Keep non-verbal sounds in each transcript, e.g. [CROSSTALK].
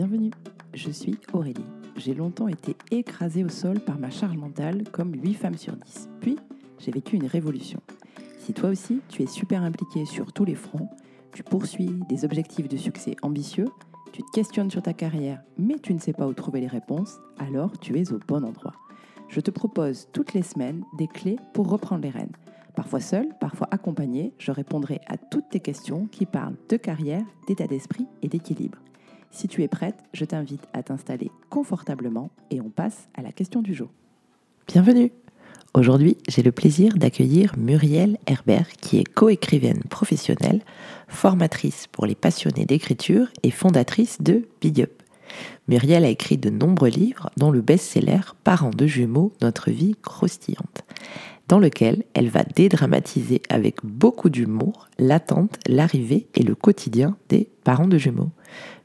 Bienvenue, je suis Aurélie. J'ai longtemps été écrasée au sol par ma charge mentale comme 8 femmes sur 10. Puis, j'ai vécu une révolution. Si toi aussi, tu es super impliqué sur tous les fronts, tu poursuis des objectifs de succès ambitieux, tu te questionnes sur ta carrière, mais tu ne sais pas où trouver les réponses, alors tu es au bon endroit. Je te propose toutes les semaines des clés pour reprendre les rênes. Parfois seul, parfois accompagné, je répondrai à toutes tes questions qui parlent de carrière, d'état d'esprit et d'équilibre. Si tu es prête, je t'invite à t'installer confortablement et on passe à la question du jour. Bienvenue Aujourd'hui, j'ai le plaisir d'accueillir Muriel Herbert, qui est coécrivaine professionnelle, formatrice pour les passionnés d'écriture et fondatrice de Big Up. Muriel a écrit de nombreux livres, dont le best-seller Parents de jumeaux, notre vie croustillante, dans lequel elle va dédramatiser avec beaucoup d'humour l'attente, l'arrivée et le quotidien des parents de jumeaux.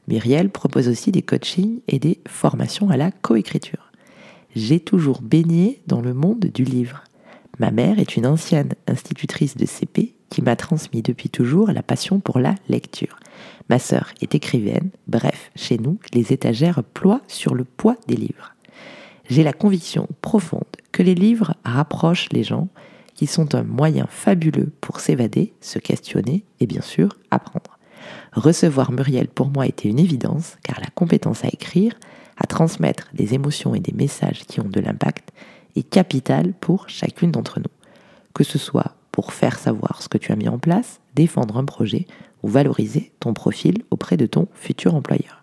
Muriel propose aussi des coachings et des formations à la coécriture. J'ai toujours baigné dans le monde du livre. Ma mère est une ancienne institutrice de CP qui m'a transmis depuis toujours la passion pour la lecture. Ma sœur est écrivaine, bref, chez nous, les étagères ploient sur le poids des livres. J'ai la conviction profonde que les livres rapprochent les gens, qui sont un moyen fabuleux pour s'évader, se questionner et bien sûr apprendre. Recevoir Muriel pour moi était une évidence, car la compétence à écrire, à transmettre des émotions et des messages qui ont de l'impact, est capitale pour chacune d'entre nous. Que ce soit pour faire savoir ce que tu as mis en place, défendre un projet ou valoriser ton profil auprès de ton futur employeur.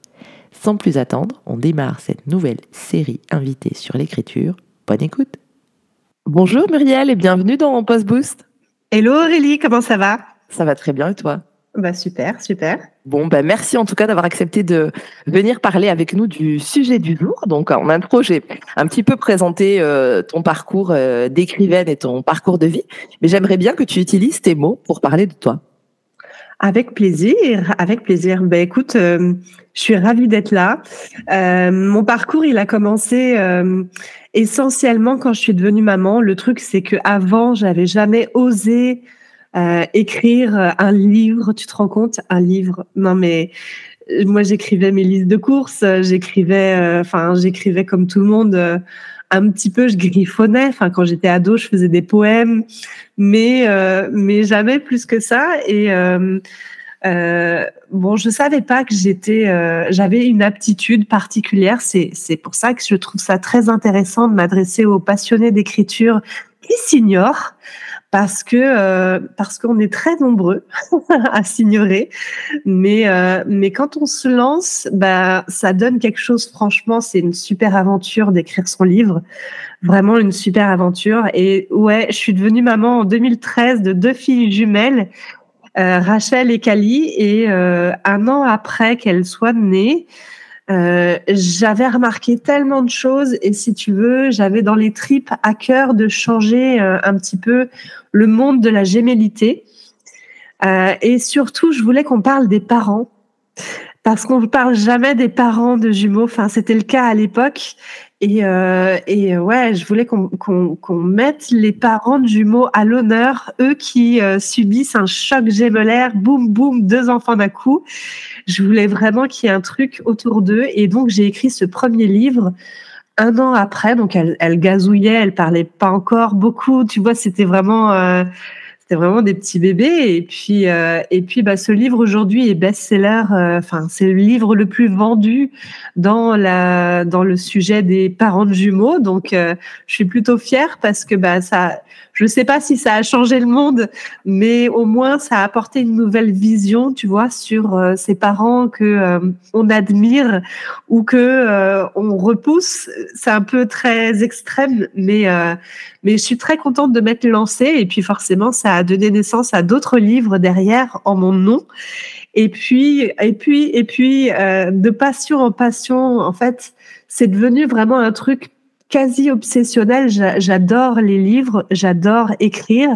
Sans plus attendre, on démarre cette nouvelle série invitée sur l'écriture. Bonne écoute Bonjour Muriel et bienvenue dans Post Boost. Hello Aurélie, comment ça va? Ça va très bien et toi? Bah super, super. Bon, ben merci en tout cas d'avoir accepté de venir parler avec nous du sujet du jour. Donc en intro, j'ai un petit peu présenté euh, ton parcours euh, d'écrivaine et ton parcours de vie, mais j'aimerais bien que tu utilises tes mots pour parler de toi. Avec plaisir, avec plaisir. Ben écoute, euh, je suis ravie d'être là. mon parcours, il a commencé essentiellement quand je suis devenue maman. Le truc, c'est que avant, j'avais jamais osé euh, écrire euh, un livre, tu te rends compte? Un livre. Non, mais euh, moi, j'écrivais mes listes de courses, j'écrivais, enfin, j'écrivais comme tout le monde. un petit peu, je griffonnais. Enfin, quand j'étais ado, je faisais des poèmes, mais mais jamais plus que ça. Et bon, je savais pas que j'étais, j'avais une aptitude particulière. C'est c'est pour ça que je trouve ça très intéressant de m'adresser aux passionnés d'écriture qui s'ignorent euh, parce qu'on est très nombreux [LAUGHS] à s'ignorer, mais euh, mais quand on se lance, bah ça donne quelque chose. Franchement, c'est une super aventure d'écrire son livre, vraiment une super aventure. Et ouais, je suis devenue maman en 2013 de deux filles jumelles, euh, Rachel et Kali, et un an après qu'elles soient nées. Euh, j'avais remarqué tellement de choses et si tu veux, j'avais dans les tripes à cœur de changer euh, un petit peu le monde de la gémellité. Euh, et surtout, je voulais qu'on parle des parents parce qu'on ne parle jamais des parents de jumeaux. Enfin, c'était le cas à l'époque. Et, euh, et ouais, je voulais qu'on mette les parents de jumeaux à l'honneur, eux qui subissent un choc gémellaire, boum boum, deux enfants d'un coup. Je voulais vraiment qu'il y ait un truc autour d'eux. Et donc, j'ai écrit ce premier livre un an après. Donc, elle, elle gazouillait, elle parlait pas encore beaucoup. Tu vois, c'était vraiment, euh, c'était vraiment des petits bébés. Et puis, euh, et puis, bah, ce livre aujourd'hui est best-seller. Euh, enfin, c'est le livre le plus vendu dans la, dans le sujet des parents de jumeaux. Donc, je suis plutôt fière parce que bah, ça, je ne sais pas si ça a changé le monde, mais au moins ça a apporté une nouvelle vision, tu vois, sur euh, ces parents que euh, on admire ou que euh, on repousse. C'est un peu très extrême, mais mais je suis très contente de m'être lancée et puis forcément ça a donné naissance à d'autres livres derrière en mon nom. Et puis et puis et puis de passion en passion, en fait, c'est devenu vraiment un truc quasi obsessionnelle. J'adore les livres, j'adore écrire.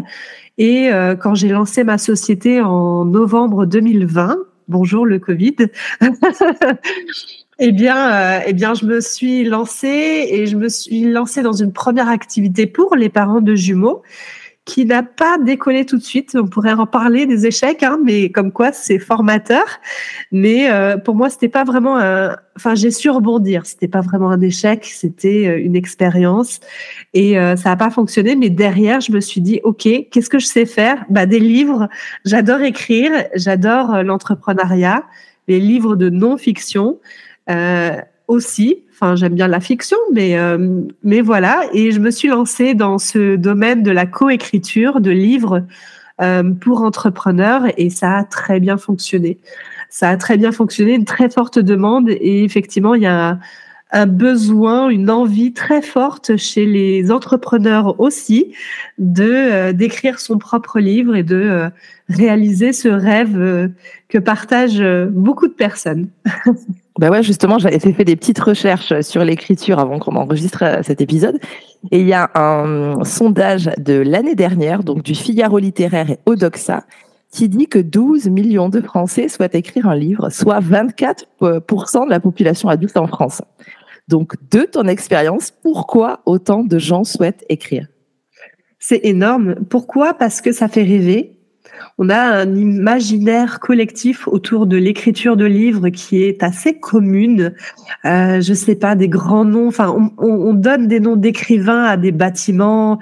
Et euh, quand j'ai lancé ma société en novembre 2020, bonjour le Covid, [LAUGHS] eh bien, euh, eh bien, je me suis lancée et je me suis lancée dans une première activité pour les parents de jumeaux qui n'a pas décollé tout de suite. On pourrait en parler des échecs, hein, mais comme quoi c'est formateur. Mais euh, pour moi, c'était pas vraiment un. Enfin, j'ai su rebondir. C'était pas vraiment un échec, c'était euh, une expérience et euh, ça n'a pas fonctionné. Mais derrière, je me suis dit, ok, qu'est-ce que je sais faire? Bah, des livres. J'adore écrire, j'adore l'entrepreneuriat, les livres de non-fiction aussi. Enfin, j'aime bien la fiction, mais euh, mais voilà. Et je me suis lancée dans ce domaine de la coécriture de livres euh, pour entrepreneurs et ça a très bien fonctionné. Ça a très bien fonctionné, une très forte demande et effectivement, il y a un besoin, une envie très forte chez les entrepreneurs aussi de euh, d'écrire son propre livre et de réaliser ce rêve que partagent beaucoup de personnes. [LAUGHS] Ben ouais, justement, j'avais fait des petites recherches sur l'écriture avant qu'on enregistre euh, cet épisode. Et il y a un sondage de l'année dernière, donc du Figaro littéraire et Odoxa, qui dit que 12 millions de Français souhaitent écrire un livre, soit 24% de la population adulte en France. Donc, de ton expérience, pourquoi autant de gens souhaitent écrire? C'est énorme. Pourquoi? Parce que ça fait rêver, on a un imaginaire collectif autour de l'écriture de livres qui est assez commune. Euh, je sais pas, des grands noms. Enfin, on, donne des noms d'écrivains à des bâtiments.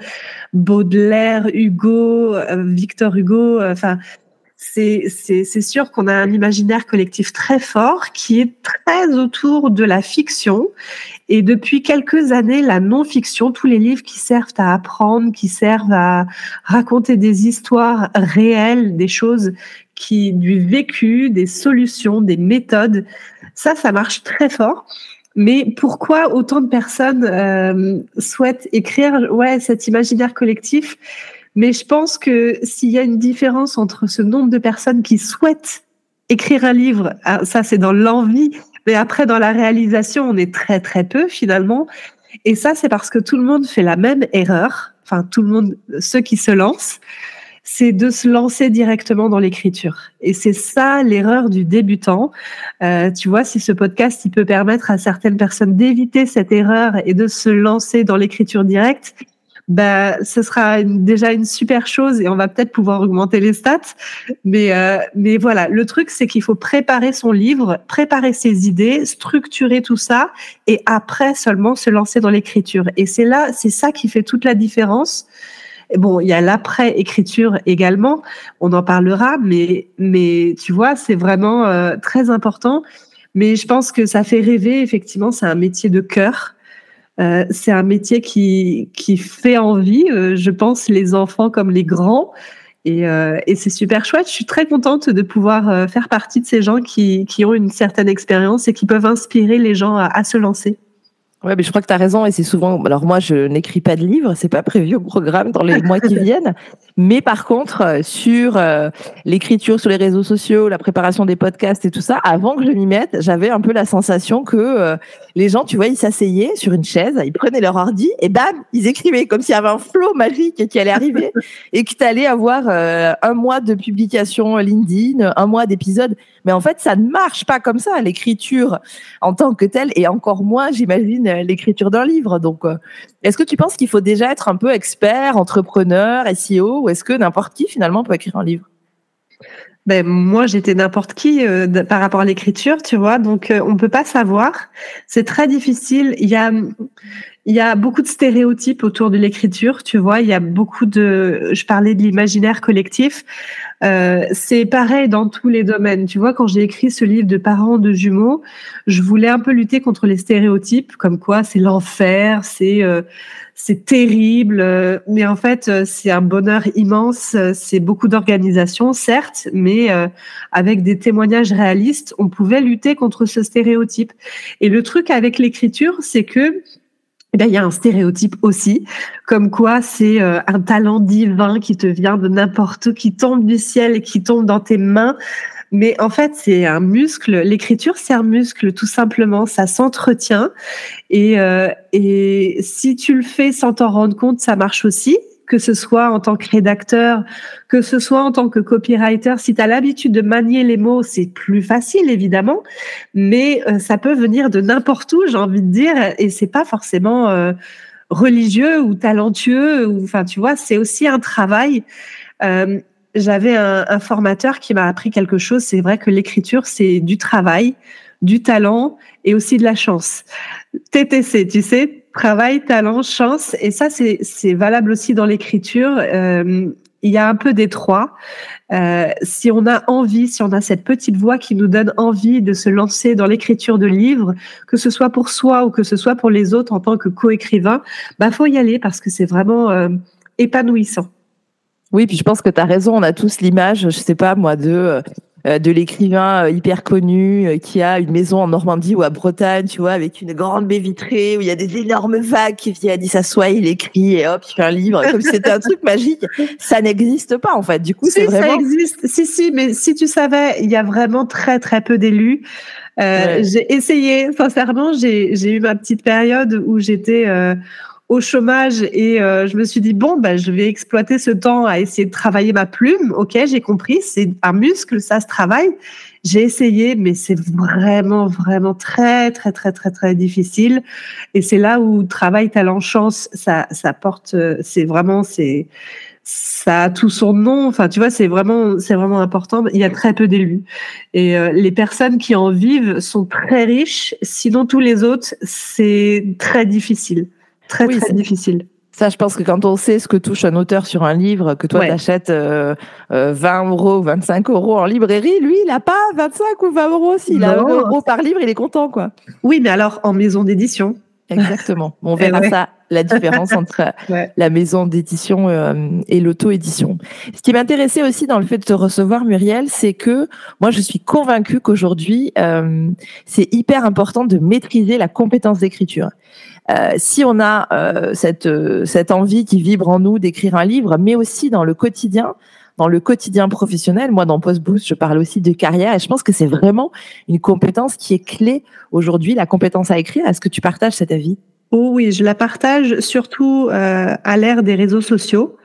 Baudelaire, Hugo, euh, Victor Hugo. Euh, enfin, c'est sûr qu'on a un imaginaire collectif très fort qui est très autour de la fiction. Et depuis quelques années, la non-fiction, tous les livres qui servent à apprendre, qui servent à raconter des histoires réelles, des choses qui, du vécu, des solutions, des méthodes, ça, ça marche très fort. Mais pourquoi autant de personnes euh, souhaitent écrire ouais, cet imaginaire collectif? Mais je pense que s'il y a une différence entre ce nombre de personnes qui souhaitent écrire un livre, ah, ça c'est dans l'envie, mais après dans la réalisation, on est très très peu finalement. Et ça c'est parce que tout le monde fait la même erreur, enfin tout le monde, ceux qui se lancent, c'est de se lancer directement dans l'écriture. Et c'est ça l'erreur du débutant. Euh, tu vois, si ce podcast il peut permettre à certaines personnes d'éviter cette erreur et de se lancer dans l'écriture directe, bah, ce sera déjà une super chose et on va peut-être pouvoir augmenter les stats. Mais, euh, mais voilà, le truc, c'est qu'il faut préparer son livre, préparer ses idées, structurer tout ça et après seulement se lancer dans l'écriture. Et c'est là, c'est ça qui fait toute la différence. bon, il y a l'après-écriture également, on en parlera, mais, mais tu vois, c'est vraiment euh, très important. Mais je pense que ça fait rêver, effectivement, c'est un métier de cœur. Euh, c'est un métier qui, qui fait envie, euh, je pense, les enfants comme les grands. Et, euh, et c'est super chouette. Je suis très contente de pouvoir faire partie de ces gens qui, qui ont une certaine expérience et qui peuvent inspirer les gens à, à se lancer. Ouais, mais je crois que tu as raison et c'est souvent. Alors moi, je n'écris pas de livres, c'est pas prévu au programme dans les mois qui [LAUGHS] viennent. Mais par contre, sur euh, l'écriture sur les réseaux sociaux, la préparation des podcasts et tout ça, avant que je m'y mette, j'avais un peu la sensation que euh, les gens, tu vois, ils s'asseyaient sur une chaise, ils prenaient leur ordi et bam, ils écrivaient comme s'il y avait un flot magique qui allait arriver [LAUGHS] et que tu allais avoir un mois de publication LinkedIn, un mois d'épisodes. Mais en fait, ça ne marche pas comme ça, l'écriture en tant que telle et encore moins, j'imagine, l'écriture d'un livre. Donc, est-ce que tu penses qu'il faut déjà être un peu expert, entrepreneur, SEO ou est-ce que n'importe qui finalement peut écrire un livre? Ben, moi, j'étais n'importe qui euh, par rapport à l'écriture, tu vois. Donc, euh, on peut pas savoir. C'est très difficile. Il y a, il y a beaucoup de stéréotypes autour de l'écriture, tu vois. Il y a beaucoup de. Je parlais de l'imaginaire collectif. Euh, c'est pareil dans tous les domaines. Tu vois, quand j'ai écrit ce livre de parents de jumeaux, je voulais un peu lutter contre les stéréotypes, comme quoi c'est l'enfer, c'est euh, c'est terrible. Euh, mais en fait, euh, c'est un bonheur immense. C'est beaucoup d'organisation, certes, mais avec des témoignages réalistes, on pouvait lutter contre ce stéréotype. Et le truc avec l'écriture, c'est que eh ben, il y a un stéréotype aussi, comme quoi c'est euh, un talent divin qui te vient de n'importe où, qui tombe du ciel et qui tombe dans tes mains. Mais en fait, c'est un muscle. L'écriture, c'est un muscle, tout simplement. Ça s'entretient. Et, euh, et si tu le fais sans t'en rendre compte, ça marche aussi que ce soit en tant que rédacteur, que ce soit en tant que copywriter. Si tu as l'habitude de manier les mots, c'est plus facile évidemment, mais euh, ça peut venir de n'importe où, j'ai envie de dire, et c'est pas forcément euh, religieux ou talentueux. Ou, enfin, tu vois, c'est aussi un travail. Euh, j'avais un, formateur qui m'a appris quelque chose. C'est vrai que l'écriture, c'est du travail, du talent et aussi de la chance. TTC, tu sais, travail, talent, chance. Et ça, c'est valable aussi dans l'écriture. Euh, il y a un peu des trois. Euh, si on a envie, si on a cette petite voix qui nous donne envie de se lancer dans l'écriture de livres, que ce soit pour soi ou que ce soit pour les autres en tant que co-écrivain, bah faut y aller parce que c'est vraiment euh, épanouissant. Oui, puis je pense que tu as raison, on a tous l'image, je sais pas moi, de euh, de l'écrivain euh, hyper connu euh, qui a une maison en Normandie ou à Bretagne, tu vois, avec une grande baie vitrée où il y a des énormes vagues qui viennent, il s'assoit, il écrit et hop, il fait un livre, comme si c'était un truc [LAUGHS] magique. Ça n'existe pas en fait. Du coup, c'est vraiment. Ça existe. Si si, mais si tu savais, il y a vraiment très très peu d'élus. J'ai essayé, sincèrement, j'ai eu ma petite période où j'étais au chômage et euh, je me suis dit bon bah je vais exploiter ce temps à essayer de travailler ma plume. Ok, j'ai compris, c'est un muscle, ça se travaille. J'ai essayé, mais c'est vraiment vraiment très très très très très difficile. Et c'est là où travail, talent, chance, ça ça porte, euh, c'est vraiment c'est ça a tout son nom. Enfin, tu vois, c'est vraiment, c'est vraiment important. Il y a très peu d'élus et euh, les personnes qui en vivent sont très riches. Sinon, tous les autres, c'est très difficile. Très, très difficile. Ça, je pense que quand on sait ce que touche un auteur sur un livre, que toi, tu achètes 20 euh, euh, euros, 25 euros en librairie, lui, il n'a pas 25 ou 20 euros. S'il a 1 euro par livre, il est content, quoi. Oui, mais alors en maison d'édition. Exactement. On [LAUGHS] verra ça, la différence entre [LAUGHS] la maison d'édition euh, et l'auto-édition. Ce qui m'intéressait aussi dans le fait de te recevoir, Muriel, c'est que moi, je suis convaincue qu'aujourd'hui, c'est hyper important de maîtriser la compétence d'écriture. Euh, si on a euh, cette, euh, cette envie qui vibre en nous d'écrire un livre, mais aussi dans le quotidien, dans le quotidien professionnel. Moi, dans Post Boost, je parle aussi de carrière et je pense que c'est vraiment une compétence qui est clé aujourd'hui, la compétence à écrire. Est-ce que tu partages cet avis? Oh oui, je la partage surtout à l'ère des réseaux sociaux.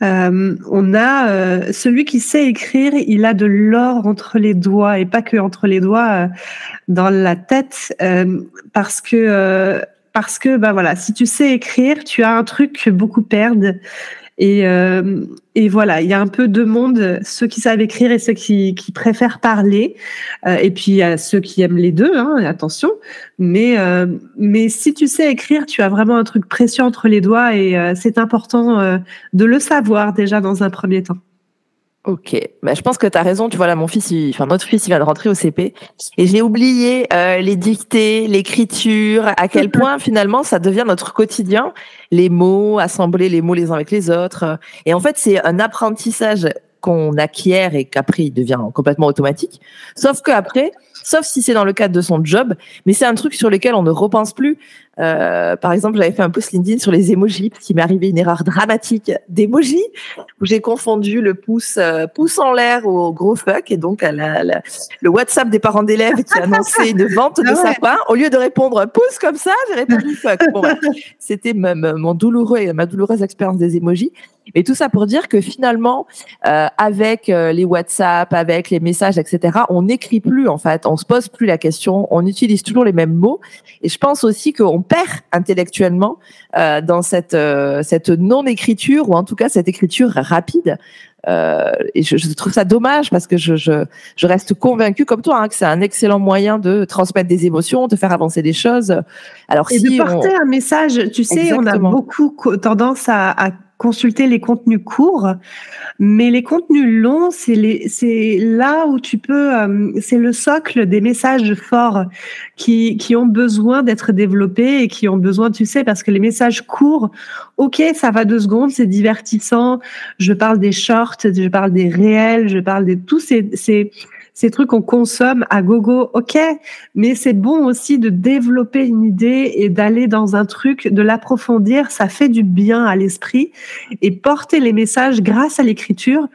on a celui qui sait écrire, il a de l'or entre les doigts et pas que entre les doigts, dans la tête, parce que parce que bah voilà, si tu sais écrire, tu as un truc que beaucoup perdent. Et, euh, et voilà, il y a un peu deux mondes, ceux qui savent écrire et ceux qui, qui préfèrent parler. Euh, et puis il y a ceux qui aiment les deux, hein, attention. Mais, euh, mais si tu sais écrire, tu as vraiment un truc précieux entre les doigts et c'est important de le savoir déjà dans un premier temps. Ok, bah, je pense que tu as raison. Tu vois là, mon fils, enfin notre fils, il vient de rentrer au CP et j'ai oublié euh, les dictées, l'écriture, à quel [LAUGHS] point finalement ça devient notre quotidien, les mots, assembler les mots les uns avec les autres. Et en fait, c'est un apprentissage qu'on acquiert et qu'après il devient complètement automatique. Sauf qu'après, sauf si c'est dans le cadre de son job, mais c'est un truc sur lequel on ne repense plus. Euh, par exemple, j'avais fait un post LinkedIn sur les emojis parce qu'il m'est arrivé une erreur dramatique d'emoji où j'ai confondu le pouce euh, pouce en l'air au gros fuck et donc la, le WhatsApp des parents d'élèves qui annonçait une vente de ah sapin au lieu de répondre pouce comme ça, j'ai répondu fuck. Bon, c'était mon douloureux ma douloureuse expérience des emojis. Et tout ça pour dire que finalement, euh, avec les WhatsApp, avec les messages, etc., on n'écrit plus en fait, on se pose plus la question, on utilise toujours les mêmes mots. Et je pense aussi qu'on perd intellectuellement euh, dans cette euh, cette non-écriture ou en tout cas cette écriture rapide. Euh, et je, je, trouve ça dommage parce que je, je, je reste convaincue comme toi hein, que c'est un excellent moyen de transmettre des émotions, de faire avancer des choses. Alors et si de porter un message, tu sais, on a beaucoup tendance à, à consulter les contenus courts, mais les contenus longs, c'est là où tu peux, euh, c'est le socle des messages forts qui, qui ont besoin d'être développés et qui ont besoin, tu sais, parce que les messages courts, ok, ça va deux secondes, c'est divertissant. Je parle des shorts, je parle des réels, je parle de tous ces, ces ces trucs qu'on consomme à gogo, ok, mais c'est bon aussi de développer une idée et d'aller dans un truc, de l'approfondir, ça fait du bien à l'esprit et porter les messages grâce à l'écriture.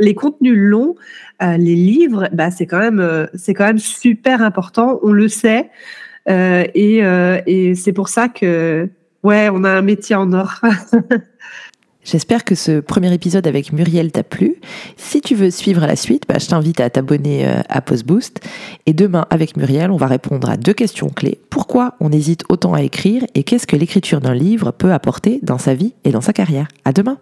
Les contenus longs, euh, les livres, bah c'est quand même euh, c'est quand même super important, on le sait, euh, et, et c'est pour ça que ouais, on a un métier en or. [LAUGHS] J'espère que ce premier épisode avec Muriel t'a plu. Si tu veux suivre la suite, bah, je t'invite à t'abonner euh, à Postboost. Et demain, avec Muriel, on va répondre à deux questions clés. Pourquoi on hésite autant à écrire et qu'est-ce que l'écriture d'un livre peut apporter dans sa vie et dans sa carrière? À demain